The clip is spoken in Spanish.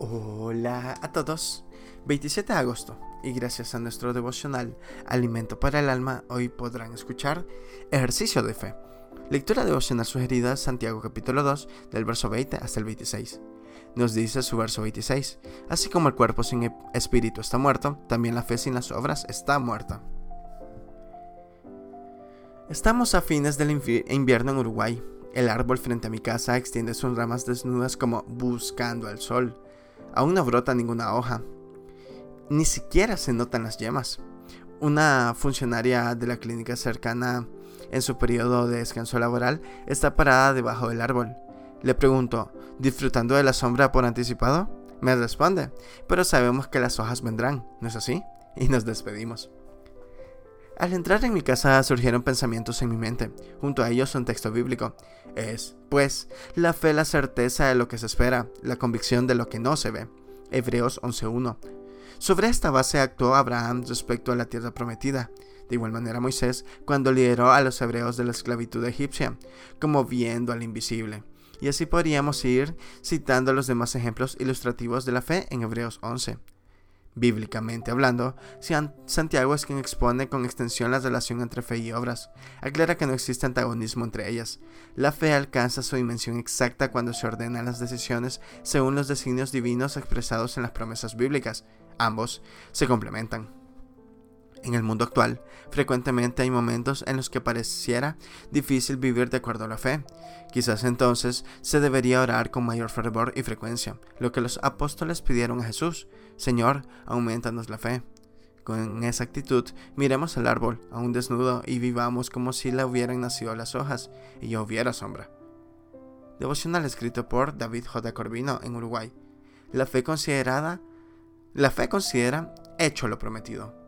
Hola a todos. 27 de agosto y gracias a nuestro devocional Alimento para el Alma, hoy podrán escuchar Ejercicio de Fe. Lectura devocional sugerida Santiago capítulo 2 del verso 20 hasta el 26. Nos dice su verso 26, así como el cuerpo sin espíritu está muerto, también la fe sin las obras está muerta. Estamos a fines del invierno en Uruguay. El árbol frente a mi casa extiende sus ramas desnudas como buscando al sol. Aún no brota ninguna hoja. Ni siquiera se notan las yemas. Una funcionaria de la clínica cercana en su periodo de descanso laboral está parada debajo del árbol. Le pregunto, ¿disfrutando de la sombra por anticipado? Me responde, pero sabemos que las hojas vendrán, ¿no es así? Y nos despedimos. Al entrar en mi casa surgieron pensamientos en mi mente, junto a ellos un texto bíblico. Es, pues, la fe, la certeza de lo que se espera, la convicción de lo que no se ve. Hebreos 11.1. Sobre esta base actuó Abraham respecto a la tierra prometida. De igual manera Moisés, cuando lideró a los hebreos de la esclavitud egipcia, como viendo al invisible. Y así podríamos ir citando los demás ejemplos ilustrativos de la fe en Hebreos 11 bíblicamente hablando, Santiago es quien expone con extensión la relación entre fe y obras. Aclara que no existe antagonismo entre ellas. La fe alcanza su dimensión exacta cuando se ordenan las decisiones según los designios divinos expresados en las promesas bíblicas. Ambos se complementan. En el mundo actual, frecuentemente hay momentos en los que pareciera difícil vivir de acuerdo a la fe. Quizás entonces se debería orar con mayor fervor y frecuencia, lo que los apóstoles pidieron a Jesús. Señor, aumentanos la fe. Con esa actitud, miremos el árbol, aún desnudo, y vivamos como si le hubieran nacido las hojas y ya hubiera sombra. Devocional escrito por David J. Corvino en Uruguay. La fe considerada, la fe considera hecho lo prometido.